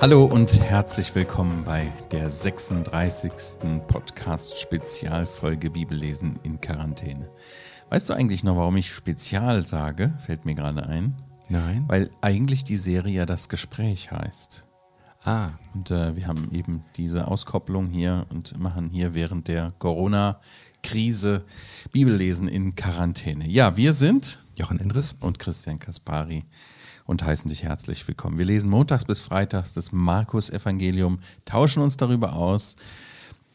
Hallo und herzlich willkommen bei der 36. Podcast-Spezialfolge Bibellesen in Quarantäne. Weißt du eigentlich noch, warum ich Spezial sage? Fällt mir gerade ein. Nein. Weil eigentlich die Serie ja das Gespräch heißt. Ah. Und äh, wir haben eben diese Auskopplung hier und machen hier während der Corona-Krise Bibellesen in Quarantäne. Ja, wir sind Jochen Endres und Christian Kaspari und heißen dich herzlich willkommen. Wir lesen montags bis freitags das Markus-Evangelium, tauschen uns darüber aus,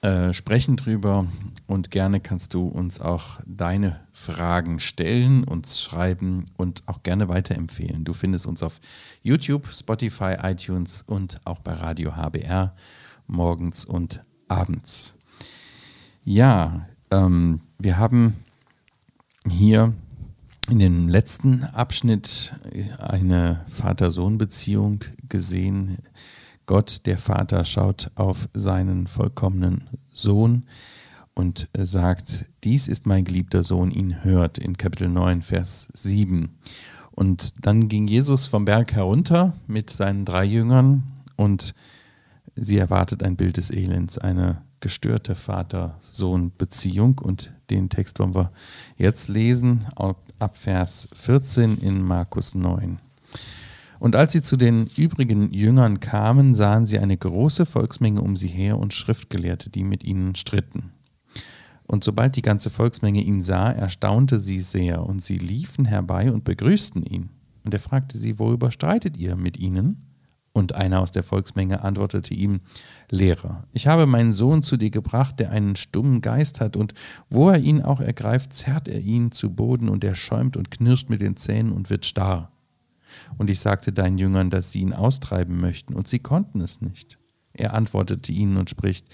äh, sprechen drüber und gerne kannst du uns auch deine Fragen stellen, uns schreiben und auch gerne weiterempfehlen. Du findest uns auf YouTube, Spotify, iTunes und auch bei Radio HBR morgens und abends. Ja, ähm, wir haben hier in dem letzten Abschnitt eine Vater-Sohn-Beziehung gesehen. Gott, der Vater, schaut auf seinen vollkommenen Sohn und sagt, dies ist mein geliebter Sohn, ihn hört, in Kapitel 9, Vers 7. Und dann ging Jesus vom Berg herunter mit seinen drei Jüngern und sie erwartet ein Bild des Elends, eine gestörte Vater-Sohn-Beziehung. Und den Text wollen wir jetzt lesen ab Vers 14 in Markus 9. Und als sie zu den übrigen Jüngern kamen, sahen sie eine große Volksmenge um sie her und Schriftgelehrte, die mit ihnen stritten. Und sobald die ganze Volksmenge ihn sah, erstaunte sie sehr, und sie liefen herbei und begrüßten ihn. Und er fragte sie, worüber streitet ihr mit ihnen? Und einer aus der Volksmenge antwortete ihm, Lehrer, ich habe meinen Sohn zu dir gebracht, der einen stummen Geist hat, und wo er ihn auch ergreift, zerrt er ihn zu Boden, und er schäumt und knirscht mit den Zähnen und wird starr. Und ich sagte deinen Jüngern, dass sie ihn austreiben möchten, und sie konnten es nicht. Er antwortete ihnen und spricht,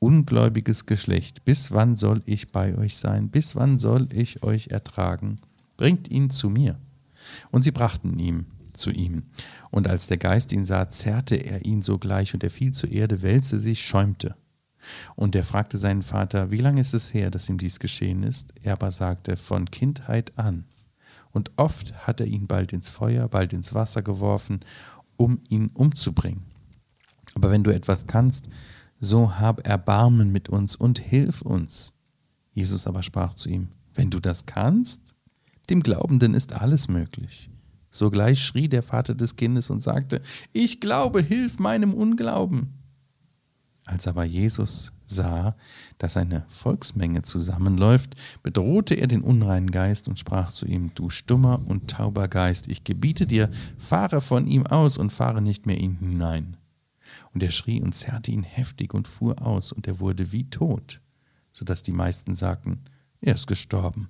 Ungläubiges Geschlecht, bis wann soll ich bei euch sein? Bis wann soll ich euch ertragen? Bringt ihn zu mir. Und sie brachten ihn zu ihm. Und als der Geist ihn sah, zerrte er ihn sogleich, und er fiel zur Erde, wälzte sich, schäumte. Und er fragte seinen Vater, wie lange ist es her, dass ihm dies geschehen ist? Er aber sagte, von Kindheit an. Und oft hat er ihn bald ins Feuer, bald ins Wasser geworfen, um ihn umzubringen. Aber wenn du etwas kannst, so hab Erbarmen mit uns und hilf uns. Jesus aber sprach zu ihm, wenn du das kannst, dem Glaubenden ist alles möglich. Sogleich schrie der Vater des Kindes und sagte, ich glaube, hilf meinem Unglauben. Als aber Jesus sah, dass eine Volksmenge zusammenläuft, bedrohte er den unreinen Geist und sprach zu ihm, du stummer und tauber Geist, ich gebiete dir, fahre von ihm aus und fahre nicht mehr in ihn hinein. Und er schrie und zerrte ihn heftig und fuhr aus, und er wurde wie tot, so dass die meisten sagten, er ist gestorben.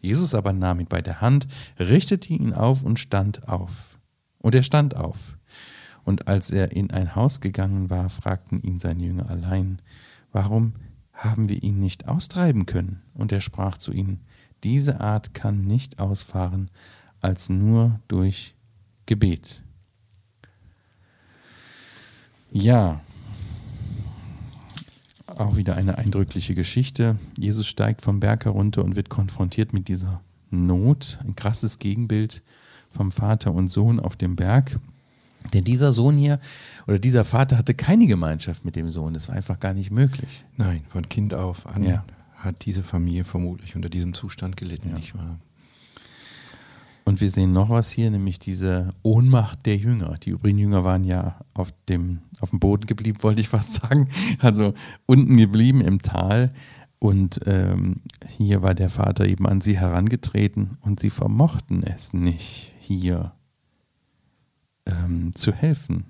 Jesus aber nahm ihn bei der Hand, richtete ihn auf und stand auf. Und er stand auf. Und als er in ein Haus gegangen war, fragten ihn seine Jünger allein, warum haben wir ihn nicht austreiben können? Und er sprach zu ihnen, diese Art kann nicht ausfahren, als nur durch Gebet. Ja, auch wieder eine eindrückliche Geschichte. Jesus steigt vom Berg herunter und wird konfrontiert mit dieser Not. Ein krasses Gegenbild vom Vater und Sohn auf dem Berg. Denn dieser Sohn hier oder dieser Vater hatte keine Gemeinschaft mit dem Sohn. Das war einfach gar nicht möglich. Nein, von Kind auf an ja. hat diese Familie vermutlich unter diesem Zustand gelitten, ja. nicht wahr? Und wir sehen noch was hier, nämlich diese Ohnmacht der Jünger. Die übrigen Jünger waren ja auf dem, auf dem Boden geblieben, wollte ich fast sagen. Also unten geblieben im Tal. Und ähm, hier war der Vater eben an sie herangetreten und sie vermochten es nicht, hier ähm, zu helfen.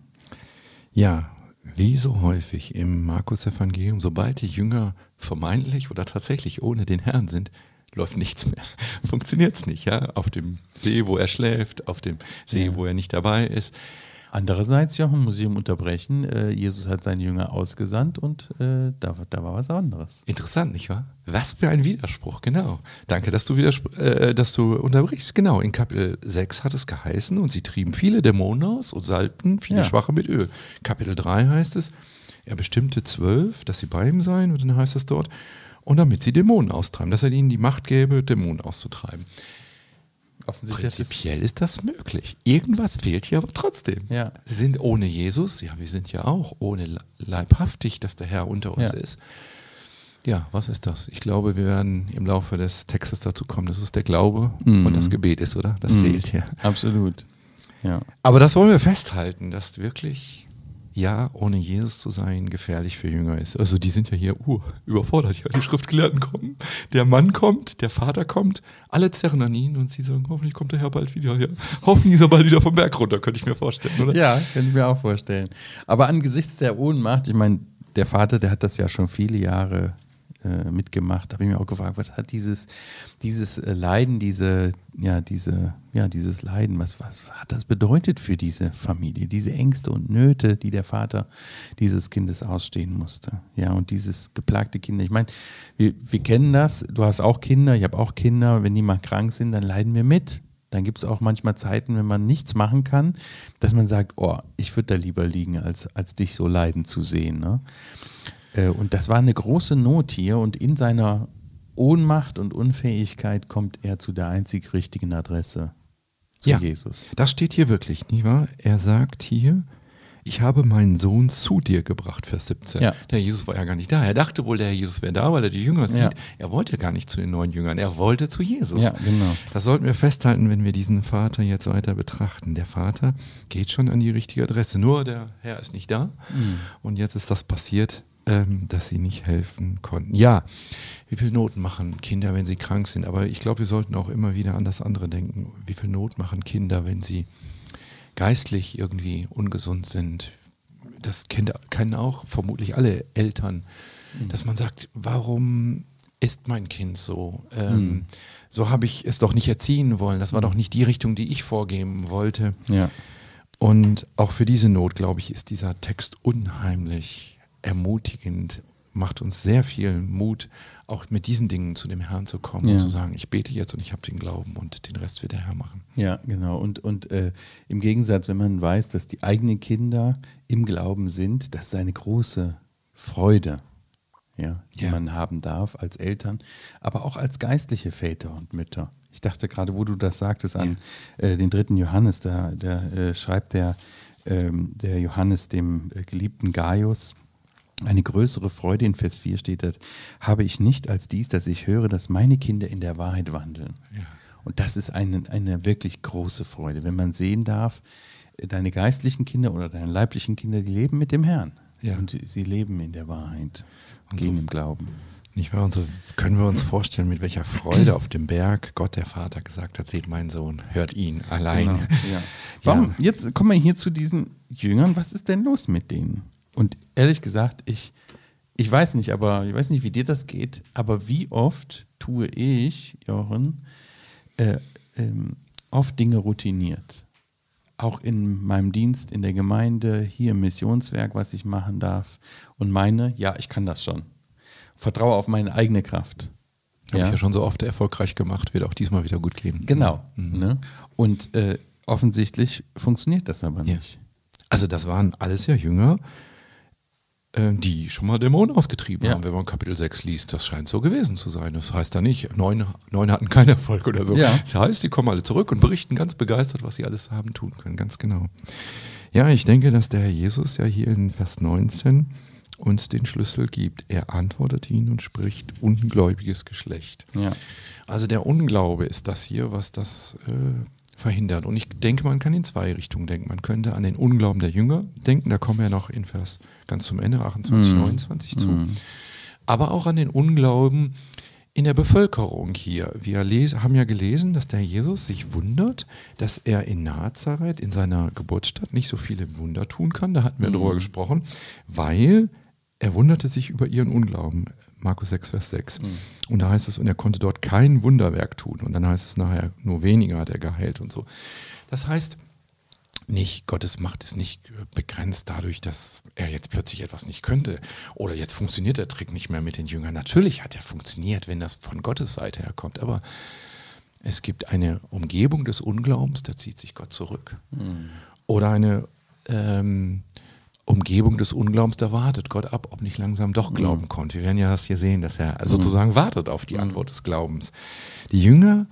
Ja, wie so häufig im Markus-Evangelium, sobald die Jünger vermeintlich oder tatsächlich ohne den Herrn sind, läuft nichts mehr. Funktioniert es nicht, ja. Auf dem See, wo er schläft, auf dem See, ja. wo er nicht dabei ist. Andererseits, Jochen, muss ich ihm unterbrechen, äh, Jesus hat seine Jünger ausgesandt und äh, da, da, war was anderes. Interessant, nicht wahr? Was für ein Widerspruch, genau. Danke, dass du, äh, dass du unterbrichst. Genau, in Kapitel 6 hat es geheißen und sie trieben viele Dämonen aus und salbten viele ja. Schwache mit Öl. Kapitel 3 heißt es, er bestimmte zwölf, dass sie bei ihm seien und dann heißt es dort, und damit sie Dämonen austreiben, dass er ihnen die Macht gäbe, Dämonen auszutreiben. Offensichtlich. Prinzipiell ist das möglich. Irgendwas fehlt hier aber trotzdem. Ja. Sie sind ohne Jesus, ja, wir sind ja auch ohne leibhaftig, dass der Herr unter uns Ja. ist. Ja, was ist das? Ich glaube, wir werden im Laufe des Textes dazu kommen. Das ist der Glaube Mhm. und das Gebet ist, oder? Das Mhm. fehlt hier. Absolut. Ja. Aber das wollen wir festhalten, dass wirklich, ja, ohne Jesus zu sein, gefährlich für Jünger ist. Also die sind ja hier uh, überfordert. Ja, die Schriftgelehrten kommen, der Mann kommt, der Vater kommt, alle zerren an ihn und sie sagen, hoffentlich kommt der Herr bald wieder. Ja. Hoffentlich ist er bald wieder vom Berg runter, könnte ich mir vorstellen, oder? Ja, könnte ich mir auch vorstellen. Aber angesichts der Ohnmacht, ich meine, der Vater, der hat das ja schon viele Jahre äh, mitgemacht, habe ich mir auch gefragt, was hat dieses, dieses äh, Leiden, diese, ja, diese, ja, dieses Leiden, was, was hat das bedeutet für diese Familie, diese Ängste und Nöte, die der Vater dieses Kindes ausstehen musste. Ja, und dieses geplagte Kinder. Ich meine, wir, wir kennen das, du hast auch Kinder, ich habe auch Kinder, wenn die mal krank sind, dann leiden wir mit. Dann gibt es auch manchmal Zeiten, wenn man nichts machen kann, dass man sagt, oh, ich würde da lieber liegen, als, als dich so leiden zu sehen. Ne? Äh, Und das war eine große Not hier und in seiner Ohnmacht und Unfähigkeit kommt er zu der einzig richtigen Adresse, zu Ja. Jesus. Das steht hier wirklich, nicht wahr? Er sagt hier, ich habe meinen Sohn zu dir gebracht, Vers 17. Ja. Der Jesus war ja gar nicht da. Er dachte wohl, der Herr Jesus wäre da, weil er die Jünger sieht. Ja. Er wollte gar nicht zu den neuen Jüngern, er wollte zu Jesus. Ja, genau. Das sollten wir festhalten, wenn wir diesen Vater jetzt weiter betrachten. Der Vater geht schon an die richtige Adresse, nur der Herr ist nicht da. Und jetzt ist das passiert, ähm, dass sie nicht helfen konnten. Ja, wie viel Not machen Kinder, wenn sie krank sind? Aber ich glaube, wir sollten auch immer wieder an das andere denken. Wie viel Not machen Kinder, wenn sie geistlich irgendwie ungesund sind? Das kennt, kennen auch vermutlich alle Eltern, dass man sagt, warum ist mein Kind so? Ähm, So habe ich es doch nicht erziehen wollen. Das war doch nicht die Richtung, die ich vorgeben wollte. Ja. Und auch für diese Not, glaube ich, ist dieser Text unheimlich ermutigend, macht uns sehr viel Mut, auch mit diesen Dingen zu dem Herrn zu kommen Ja. und zu sagen, ich bete jetzt und ich habe den Glauben und den Rest wird der Herr machen. Ja, genau. Und, und äh, im Gegensatz, wenn man weiß, dass die eigenen Kinder im Glauben sind, das ist eine große Freude, ja, die Ja. man haben darf als Eltern, aber auch als geistliche Väter und Mütter. Ich dachte gerade, wo du das sagtest, an äh, den dritten Johannes, da, da äh, schreibt der, ähm, der Johannes dem äh, geliebten Gaius, eine größere Freude in Vers 4 steht das, habe ich nicht als dies, dass ich höre, dass meine Kinder in der Wahrheit wandeln. Ja. Und das ist eine, eine wirklich große Freude, wenn man sehen darf, äh, deine geistlichen Kinder oder deine leiblichen Kinder, die leben mit dem Herrn. Ja. Und sie leben in der Wahrheit und gehen so- im Glauben. Nicht wahr? Und so können wir uns vorstellen, mit welcher Freude auf dem Berg Gott der Vater gesagt hat, seht meinen Sohn, hört ihn allein. Genau, ja. Warum, jetzt kommen wir hier zu diesen Jüngern, was ist denn los mit denen? Und ehrlich gesagt, ich, ich weiß nicht, aber ich weiß nicht, wie dir das geht, aber wie oft tue ich, Jochen, äh, ähm, oft Dinge routiniert. Auch in meinem Dienst in der Gemeinde, hier im Missionswerk, was ich machen darf. Und meine, ja, ich kann das schon. Vertraue auf meine eigene Kraft. Habe ich ja schon so oft erfolgreich gemacht, wird auch diesmal wieder gut gehen. Genau. Ne? Und äh, offensichtlich funktioniert das aber Ja. nicht. Also das waren alles ja Jünger, die schon mal Dämonen ausgetrieben Ja. haben, wenn man Kapitel 6 liest. Das scheint so gewesen zu sein. Das heißt da nicht, neun, neun hatten keinen Erfolg oder so. Ja. Das heißt, die kommen alle zurück und berichten ganz begeistert, was sie alles haben tun können. Ganz genau. Ja, ich denke, dass der Herr Jesus ja hier in Vers 19 uns den Schlüssel gibt. Er antwortet ihnen und spricht ungläubiges Geschlecht. Ja. Also der Unglaube ist das hier, was das äh, verhindert. Und ich denke, man kann in zwei Richtungen denken. Man könnte an den Unglauben der Jünger denken, da kommen wir noch in Vers ganz zum Ende, 28, Mhm. 29 zu. Aber auch an den Unglauben in der Bevölkerung hier. Wir haben ja gelesen, dass der Jesus sich wundert, dass er in Nazareth, in seiner Geburtsstadt, nicht so viele Wunder tun kann. Da hatten wir drüber gesprochen, weil er wunderte sich über ihren Unglauben. Markus 6, Vers 6. Und da heißt es, und er konnte dort kein Wunderwerk tun. Und dann heißt es nachher, nur weniger hat er geheilt und so. Das heißt, nicht, Gottes Macht ist nicht begrenzt dadurch, dass er jetzt plötzlich etwas nicht könnte. Oder jetzt funktioniert der Trick nicht mehr mit den Jüngern. Natürlich hat er funktioniert, wenn das von Gottes Seite her kommt. Aber es gibt eine Umgebung des Unglaubens, da zieht sich Gott zurück. Oder eine ähm, Umgebung des Unglaubens, da wartet Gott ab, ob nicht langsam doch glauben kommt. Wir werden ja das hier sehen, dass er sozusagen wartet auf die Antwort des Glaubens. Die Jünger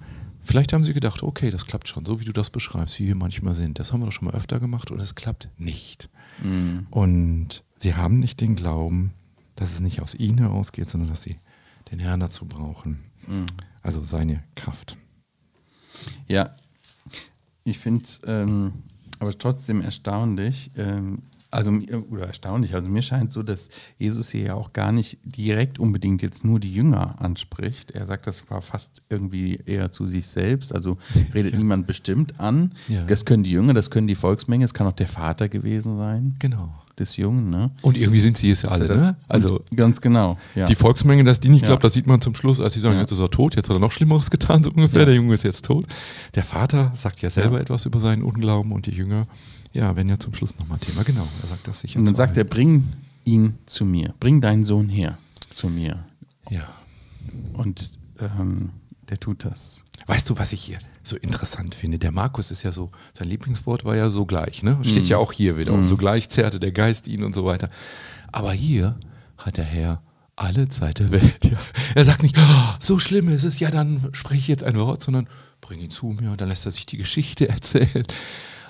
Vielleicht haben sie gedacht, okay, das klappt schon, so wie du das beschreibst, wie wir manchmal sind. Das haben wir doch schon mal öfter gemacht und es klappt nicht. Mhm. Und sie haben nicht den Glauben, dass es nicht aus ihnen herausgeht, sondern dass sie den Herrn dazu brauchen. Mhm. Also seine Kraft. Ja, ich finde es ähm, aber trotzdem erstaunlich, ähm, also oder erstaunlich, also mir scheint so, dass Jesus hier ja auch gar nicht direkt unbedingt jetzt nur die Jünger anspricht. Er sagt das war fast irgendwie eher zu sich selbst, also redet Ja. niemand bestimmt an. Ja. Das können die Jünger, das können die Volksmenge, es kann auch der Vater gewesen sein Genau. des Jungen, ne? Und irgendwie sind sie es ja alle, das, ne? Also ganz genau, ja. die Volksmenge, dass die nicht Ja. glaubt, das sieht man zum Schluss, als sie sagen, Ja. jetzt ist er tot, jetzt hat er noch Schlimmeres getan, so ungefähr, der Junge ist jetzt tot. Der Vater sagt ja selber etwas über seinen Unglauben und die Jünger, ja, werden ja zum Schluss nochmal Thema, genau. Er sagt das sicher Und dann sagt er, bring ihn zu mir, bring deinen Sohn her zu mir. Ja. Und ähm, der tut das. Weißt du, was ich hier so interessant finde? Der Markus ist ja so, sein Lieblingswort war ja so gleich, ne? Steht ja auch hier wieder. Und so gleich zerrte der Geist ihn und so weiter. Aber hier hat der Herr alle Zeit der Welt. Ja. Er sagt nicht, "Oh, so schlimm ist es, ja, dann spreche ich jetzt ein Wort, sondern bring ihn zu mir und dann lässt er sich die Geschichte erzählen.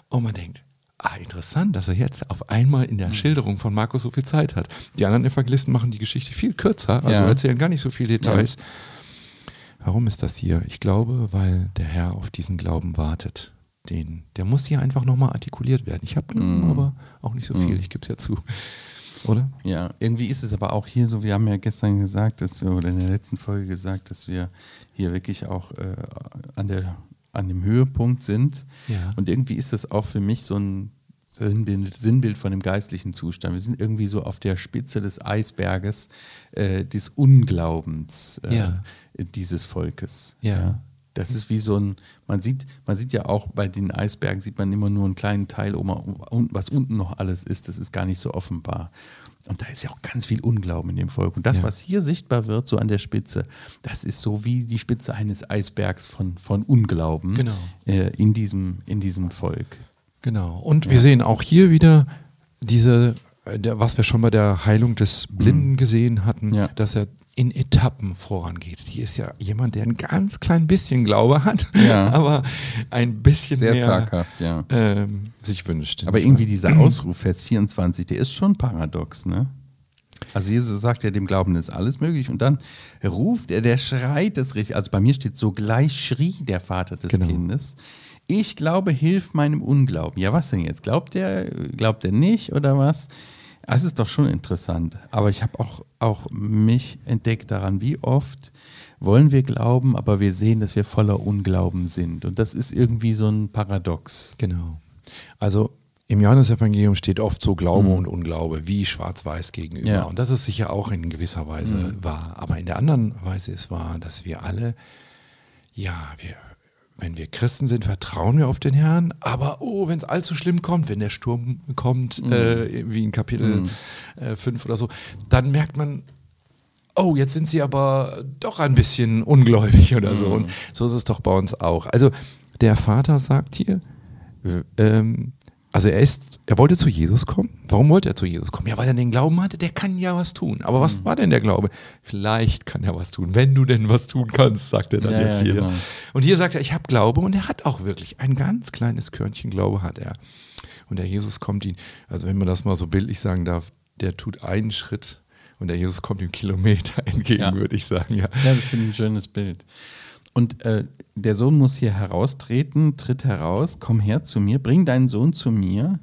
Und man denkt, ah, interessant, dass er jetzt auf einmal in der Schilderung von Markus so viel Zeit hat. Die anderen Evangelisten machen die Geschichte viel kürzer, also Ja. erzählen gar nicht so viele Details. Warum ist das hier? Ich glaube, weil der Herr auf diesen Glauben wartet. Den, der muss hier einfach nochmal artikuliert werden. Ich habe Mm. aber auch nicht so viel, ich gebe es ja zu. Oder? Ja, irgendwie ist es aber auch hier so, wir haben ja gestern gesagt, dass wir, oder in der letzten Folge gesagt, dass wir hier wirklich auch äh, an, der, an dem Höhepunkt sind. Ja. Und irgendwie ist das auch für mich so ein Sinnbild, Sinnbild von dem geistlichen Zustand. Wir sind irgendwie so auf der Spitze des Eisberges äh, des Unglaubens äh, Ja. dieses Volkes. Ja. Das ist wie so ein, man sieht, man sieht ja auch bei den Eisbergen, sieht man immer nur einen kleinen Teil, was unten noch alles ist, das ist gar nicht so offenbar. Und da ist ja auch ganz viel Unglauben in dem Volk. Und das, Ja. was hier sichtbar wird, so an der Spitze, das ist so wie die Spitze eines Eisbergs von, von Unglauben Genau. äh, in, diesem, in diesem Volk. Genau. Und wir sehen auch hier wieder diese, äh, was wir schon bei der Heilung des Blinden gesehen hatten, Mhm. Ja. dass er in Etappen vorangeht. Hier ist ja jemand, der ein ganz klein bisschen Glaube hat, Ja. aber ein bisschen Sehr mehr zaghaft, ja. ähm, sich wünscht. Aber irgendwie dieser Ausruf, Vers 24, der ist schon paradox, ne? Also Jesus sagt ja, dem Glauben ist alles möglich und dann ruft er, der schreit es richtig. Also bei mir steht so, gleich schrie der Vater des Genau. Kindes. Ich glaube, hilf meinem Unglauben. Ja, was denn jetzt? Glaubt er, glaubt er nicht oder was? Das ist doch schon interessant. Aber ich habe auch, auch mich entdeckt daran, wie oft wollen wir glauben, aber wir sehen, dass wir voller Unglauben sind. Und das ist irgendwie so ein Paradox. Genau. Also im Johannesevangelium steht oft so Glaube Mhm. und Unglaube, wie schwarz-weiß gegenüber. Ja. Und das ist sicher auch in gewisser Weise Mhm. wahr. Aber in der anderen Weise ist wahr, dass wir alle, ja, wir, wenn wir Christen sind, vertrauen wir auf den Herrn. Aber oh, wenn es allzu schlimm kommt, wenn der Sturm kommt, Mhm. äh, wie in Kapitel 5 oder so, dann merkt man, oh, jetzt sind sie aber doch ein bisschen ungläubig oder so. Und so ist es doch bei uns auch. Also der Vater sagt hier, äh, ähm, also er ist, er wollte zu Jesus kommen. Warum wollte er zu Jesus kommen? Ja, weil er den Glauben hatte, der kann ja was tun. Aber was war denn der Glaube? Vielleicht kann er was tun, wenn du denn was tun kannst, sagt er dann Ja, jetzt ja, hier. genau. Und hier sagt er, ich habe Glaube und er hat auch wirklich ein ganz kleines Körnchen Glaube hat er. Und der Jesus kommt ihn, also wenn man das mal so bildlich sagen darf, der tut einen Schritt und der Jesus kommt ihm Kilometer entgegen, Ja. würde ich sagen, ja. Ja, das finde ich ein schönes Bild. Und äh, der Sohn muss hier heraustreten, tritt heraus, komm her zu mir, bring deinen Sohn zu mir.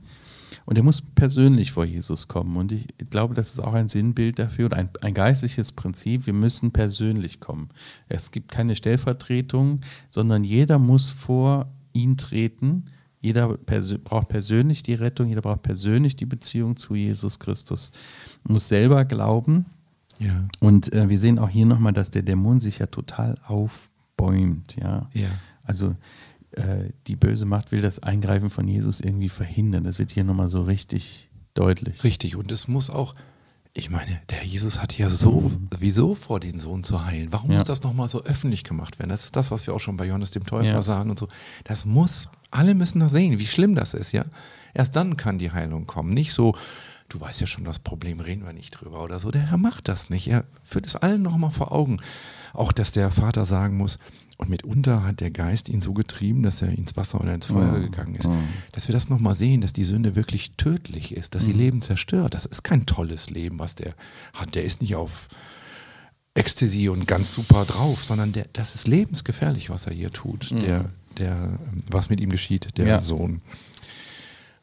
Und er muss persönlich vor Jesus kommen. Und ich glaube, das ist auch ein Sinnbild dafür oder ein, ein geistliches Prinzip. Wir müssen persönlich kommen. Es gibt keine Stellvertretung, sondern jeder muss vor ihn treten. Jeder persö braucht persönlich die Rettung, jeder braucht persönlich die Beziehung zu Jesus Christus. Muss selber glauben, Ja. und äh, wir sehen auch hier nochmal, dass der Dämon sich ja total aufbäumt. Ja? Ja. Also äh, die böse Macht will das Eingreifen von Jesus irgendwie verhindern. Das wird hier nochmal so richtig deutlich. Richtig. Und es muss auch, ich meine, der Jesus hat ja so, wieso vor, den Sohn zu heilen? Warum Ja. muss das nochmal so öffentlich gemacht werden? Das ist das, was wir auch schon bei Johannes dem Täufer Ja. sagen und so. Das muss, alle müssen das sehen, wie schlimm das ist, ja. Erst dann kann die Heilung kommen. Nicht so, du weißt ja schon, das Problem reden wir nicht drüber oder so. Der Herr macht das nicht. Er führt es allen nochmal vor Augen. Auch, dass der Vater sagen muss, und mitunter hat der Geist ihn so getrieben, dass er ins Wasser oder ins Feuer gegangen ist. Dass wir das nochmal sehen, dass die Sünde wirklich tödlich ist, dass sie Leben zerstört. Das ist kein tolles Leben, was der hat. Der ist nicht auf Ecstasy und ganz super drauf, sondern der, das ist lebensgefährlich, was er hier tut, mhm. der, der, was mit ihm geschieht, der ja. Sohn.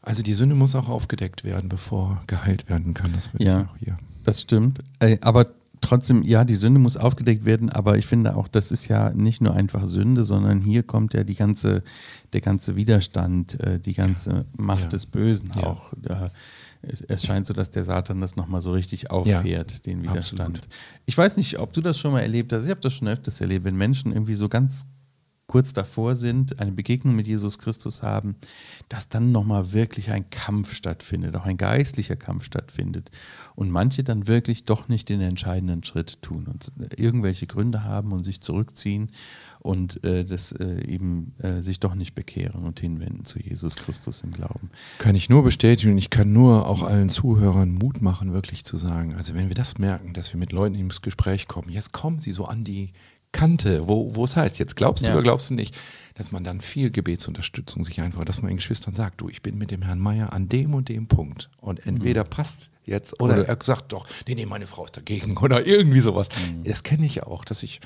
Also die Sünde muss auch aufgedeckt werden, bevor geheilt werden kann. Das ja, das stimmt. Aber trotzdem, ja, die Sünde muss aufgedeckt werden, aber ich finde auch, das ist ja nicht nur einfach Sünde, sondern hier kommt ja die ganze, der ganze Widerstand, äh, die ganze Macht ja. des Bösen ja. auch. es scheint so, dass der Satan das nochmal so richtig auffährt, ja, den Widerstand. Absolut. Ich weiß nicht, ob du das schon mal erlebt hast. Ich habe das schon öfters erlebt, wenn Menschen irgendwie so ganz kurz davor sind, eine Begegnung mit Jesus Christus haben, dass dann nochmal wirklich ein Kampf stattfindet, auch ein geistlicher Kampf stattfindet. Und manche dann wirklich doch nicht den entscheidenden Schritt tun und irgendwelche Gründe haben und sich zurückziehen und äh, das äh, eben äh, sich doch nicht bekehren und hinwenden zu Jesus Christus im Glauben. Kann ich nur bestätigen und ich kann nur auch allen Zuhörern Mut machen, wirklich zu sagen, also wenn wir das merken, dass wir mit Leuten ins Gespräch kommen, jetzt kommen sie so an die Kante, wo, wo es heißt, jetzt glaubst du ja. oder glaubst du nicht, dass man dann viel Gebetsunterstützung sich einfach, dass man den Geschwistern sagt, du, ich bin mit dem Herrn Meier an dem und dem Punkt und entweder mhm. passt jetzt oder, oder, er sagt doch, nee, nee, meine Frau ist dagegen oder irgendwie sowas. Mhm. Das kenne ich auch, dass ich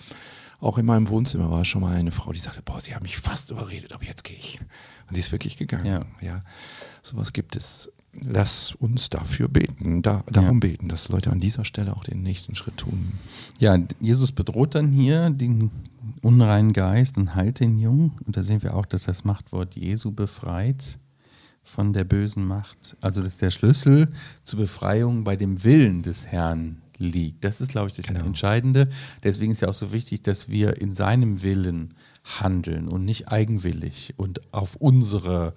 auch in meinem Wohnzimmer war schon mal eine Frau, die sagte, boah, sie haben mich fast überredet, aber jetzt gehe ich. Und sie ist wirklich gegangen. Ja. ja. Sowas gibt es lass uns dafür beten, da, darum ja. beten, dass Leute an dieser Stelle auch den nächsten Schritt tun. Ja, Jesus bedroht dann hier den unreinen Geist und heilt den Jungen. Und da sehen wir auch, dass das Machtwort Jesu befreit von der bösen Macht. Also, dass der Schlüssel zur Befreiung bei dem Willen des Herrn liegt. Das ist, glaube ich, das genau. Entscheidende. Deswegen ist ja auch so wichtig, dass wir in seinem Willen handeln und nicht eigenwillig und auf unsere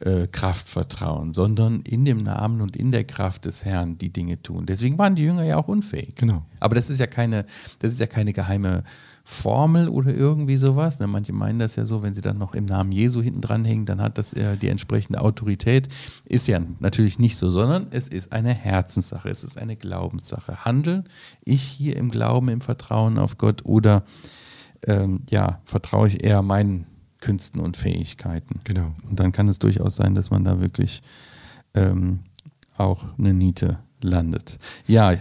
äh, Kraft vertrauen, sondern in dem Namen und in der Kraft des Herrn die Dinge tun. Deswegen waren die Jünger ja auch unfähig. Genau. Aber das ist ja keine, das ist ja keine geheime Formel oder irgendwie sowas. Ne? Manche meinen das ja so, wenn sie dann noch im Namen Jesu hinten dranhängen, dann hat das äh, die entsprechende Autorität. Ist ja natürlich nicht so, sondern es ist eine Herzenssache, es ist eine Glaubenssache. Handeln ich hier im Glauben, im Vertrauen auf Gott oder ähm, ja, vertraue ich eher meinen Künsten und Fähigkeiten. Genau. Und dann kann es durchaus sein, dass man da wirklich ähm, auch eine Niete landet. Ja.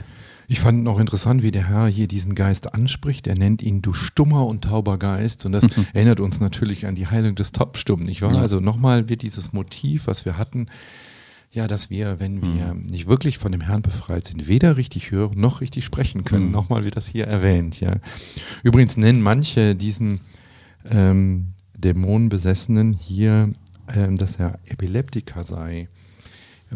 Ich fand noch interessant, wie der Herr hier diesen Geist anspricht. Er nennt ihn du stummer und tauber Geist. Und das erinnert uns natürlich an die Heilung des Taubstummen, nicht wahr? Ja. Also nochmal wird dieses Motiv, was wir hatten, ja, dass wir, wenn wir mhm. nicht wirklich von dem Herrn befreit sind, weder richtig hören noch richtig sprechen können. Mhm. Nochmal wird das hier erwähnt. Ja. Übrigens nennen manche diesen ähm, Dämonenbesessenen hier, ähm, dass er Epileptiker sei,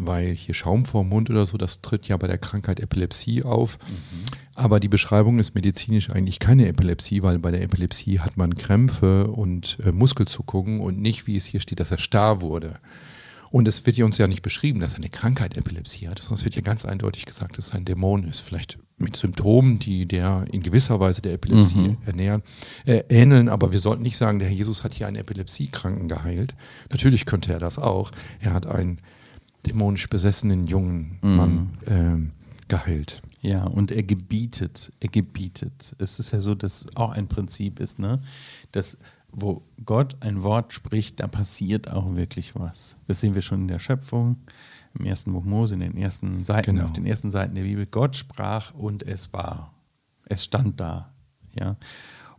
weil hier Schaum vorm Mund oder so, das tritt ja bei der Krankheit Epilepsie auf. Mhm. Aber die Beschreibung ist medizinisch eigentlich keine Epilepsie, weil bei der Epilepsie hat man Krämpfe und äh, Muskelzuckungen und nicht, wie es hier steht, dass er starr wurde. Und es wird ja uns ja nicht beschrieben, dass er eine Krankheit Epilepsie hat, sondern es wird ja ganz eindeutig gesagt, dass es ein Dämon ist. Vielleicht mit Symptomen, die der in gewisser Weise der Epilepsie mhm. ernähren, äh, ähneln, aber wir sollten nicht sagen, der Herr Jesus hat hier einen Epilepsiekranken geheilt. Natürlich könnte er das auch. Er hat einen dämonisch besessenen jungen mhm. Mann äh, geheilt. Ja, und er gebietet, er gebietet. Es ist ja so, dass auch ein Prinzip ist, ne? dass wo Gott ein Wort spricht, da passiert auch wirklich was. Das sehen wir schon in der Schöpfung, im ersten Buch Mose, in den ersten Seiten, genau. auf den ersten Seiten der Bibel. Gott sprach und es war. Es stand da. Ja.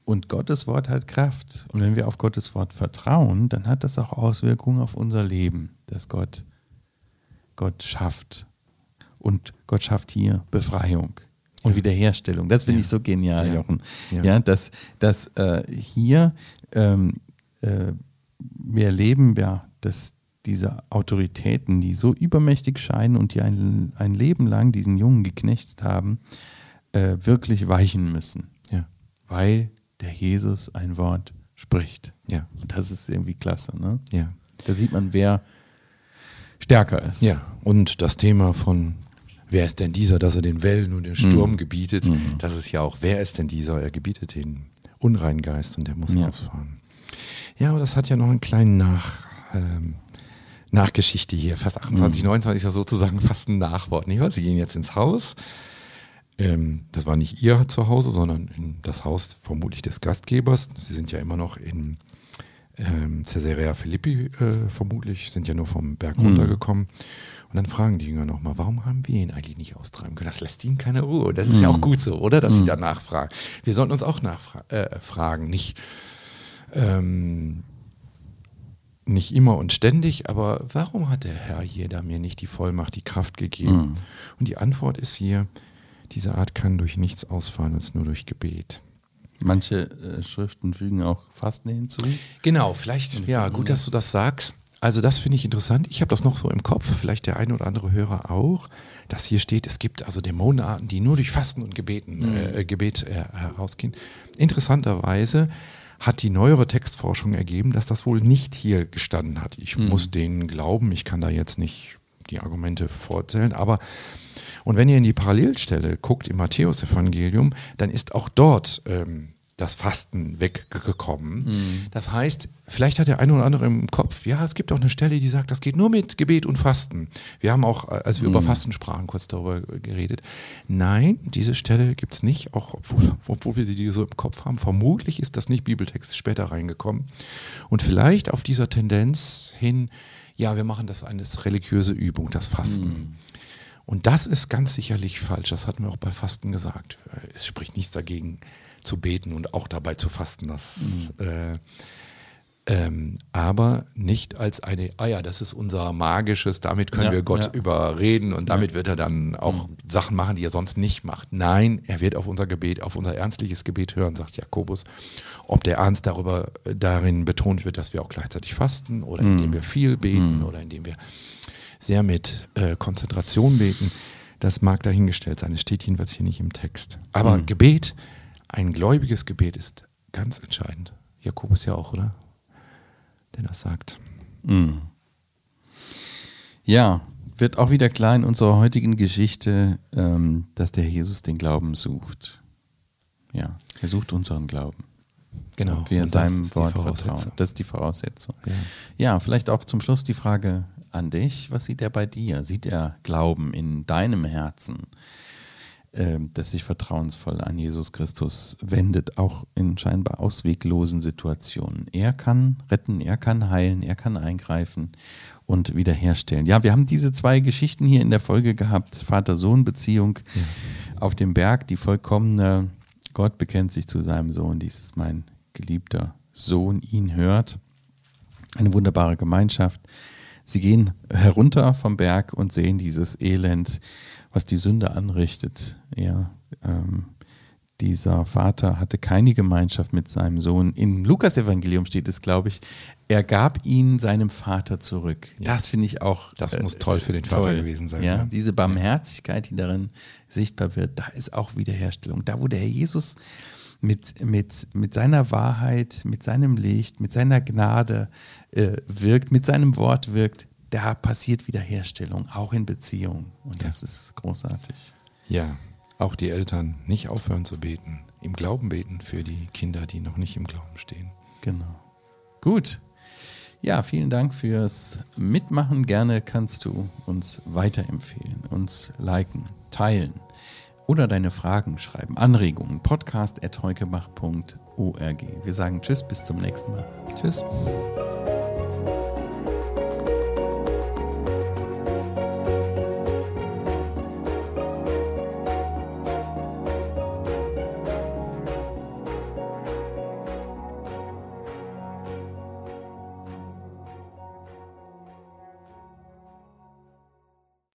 Und Gottes Wort hat Kraft. Und wenn wir auf Gottes Wort vertrauen, dann hat das auch Auswirkungen auf unser Leben, dass Gott, Gott schafft. Und Gott schafft hier Befreiung und Wiederherstellung. Das finde ja. ich so genial, ja. Jochen. Ja, ja dass, dass äh, hier ähm, äh, wir erleben ja, dass diese Autoritäten, die so übermächtig scheinen und die ein, ein Leben lang diesen Jungen geknechtet haben, äh, wirklich weichen müssen. Ja. Weil der Jesus ein Wort spricht. Ja. Und das ist irgendwie klasse. Ne? Ja. Da sieht man, wer stärker ist. Ja, und das Thema von wer ist denn dieser, dass er den Wellen und den Sturm mhm. gebietet, mhm. das ist ja auch, wer ist denn dieser, er gebietet den unreinen Geist und der muss ja. ausfahren. Ja, aber das hat ja noch einen kleinen Nach, ähm, Nachgeschichte hier. Vers 28, mhm. 29 ist ja sozusagen fast ein Nachwort. Nicht wahr? Sie gehen jetzt ins Haus. Ähm, das war nicht ihr Zuhause, sondern das Haus vermutlich des Gastgebers. Sie sind ja immer noch in ähm, Caesarea Philippi äh, vermutlich, sind ja nur vom Berg mhm. Und dann fragen die Jünger nochmal, warum haben wir ihn eigentlich nicht austreiben können? Das lässt ihnen keine Ruhe. Das ist mhm. ja auch gut so, oder? Dass mhm. sie da nachfragen. Wir sollten uns auch nachfragen, äh, nicht, ähm, nicht immer und ständig, aber warum hat der Herr hier da mir nicht die Vollmacht, die Kraft gegeben? Mhm. Und die Antwort ist hier, diese Art kann durch nichts ausfallen, als nur durch Gebet. Manche äh, Schriften fügen auch Fasten hinzu. Genau, vielleicht, ja, gut, dass du das sagst. Also das finde ich interessant. Ich habe das noch so im Kopf, vielleicht der eine oder andere Hörer auch, dass hier steht, es gibt also Dämonenarten, die nur durch Fasten und Gebeten, mhm. äh, Gebet äh, herausgehen. Interessanterweise hat die neuere Textforschung ergeben, dass das wohl nicht hier gestanden hat. Ich mhm. muss denen glauben, ich kann da jetzt nicht die Argumente vorzählen, aber und wenn ihr in die Parallelstelle guckt im Matthäusevangelium, dann ist auch dort ähm, das Fasten weggekommen. Mhm. Das heißt, vielleicht hat der eine oder andere im Kopf, ja, es gibt auch eine Stelle, die sagt, das geht nur mit Gebet und Fasten. Wir haben auch, äh, als wir mhm. über Fasten sprachen, kurz darüber geredet. Nein, diese Stelle gibt es nicht, auch obwohl, obwohl wir sie so im Kopf haben. Vermutlich ist das nicht Bibeltext später reingekommen. Und vielleicht auf dieser Tendenz hin, ja, wir machen das als religiöse Übung, das Fasten. Mhm. Und das ist ganz sicherlich falsch. Das hatten wir auch bei Fasten gesagt. Es spricht nichts dagegen zu beten und auch dabei zu fasten. Das, mhm. äh, ähm, aber nicht als eine, ah ja, das ist unser magisches, damit können ja, wir Gott ja. überreden und damit ja. wird er dann auch mhm. Sachen machen, die er sonst nicht macht. Nein, er wird auf unser Gebet, auf unser ernstliches Gebet hören, sagt Jakobus. Ob der Ernst darüber darin betont wird, dass wir auch gleichzeitig fasten oder mhm. indem wir viel beten mhm. oder indem wir sehr mit äh, Konzentration beten, das mag dahingestellt sein. Es steht jedenfalls hier nicht im Text. Aber mhm. Gebet, ein gläubiges Gebet ist ganz entscheidend. Jakobus ja auch, oder? Der das sagt. Mhm. Ja, wird auch wieder klar in unserer heutigen Geschichte, ähm, dass der Jesus den Glauben sucht. Ja, er sucht unseren Glauben. Genau. Und wir und seinem Wort vertrauen. Das ist die Voraussetzung. Ja. ja, vielleicht auch zum Schluss die Frage, an dich? Was sieht er bei dir? Sieht er Glauben in deinem Herzen, das sich vertrauensvoll an Jesus Christus wendet, auch in scheinbar ausweglosen Situationen? Er kann retten, er kann heilen, er kann eingreifen und wiederherstellen. Ja, wir haben diese zwei Geschichten hier in der Folge gehabt: Vater-Sohn-Beziehung ja. auf dem Berg, die vollkommene. Gott bekennt sich zu seinem Sohn, dies ist mein geliebter Sohn, ihn hört. Eine wunderbare Gemeinschaft. Sie gehen herunter vom Berg und sehen dieses Elend, was die Sünde anrichtet. Ja, ähm, dieser Vater hatte keine Gemeinschaft mit seinem Sohn. Im Lukas-Evangelium steht es, glaube ich, er gab ihn seinem Vater zurück. Ja. Das finde ich auch. Das äh, muss toll für den Vater gewesen sein. Ja? ja? Diese Barmherzigkeit, die darin sichtbar wird, da ist auch Wiederherstellung. Da, wo der Herr Jesus mit, mit, mit seiner Wahrheit, mit seinem Licht, mit seiner Gnade äh, wirkt, mit seinem Wort wirkt, da passiert Wiederherstellung, auch in Beziehungen. Und das ist großartig. Ja, auch die Eltern nicht aufhören zu beten, im Glauben beten für die Kinder, die noch nicht im Glauben stehen. Genau. Gut. Ja, vielen Dank fürs Mitmachen. Gerne kannst du uns weiterempfehlen, uns liken, teilen oder deine Fragen schreiben, Anregungen, podcast.heukebach.org. Wir sagen Tschüss, bis zum nächsten Mal. Tschüss.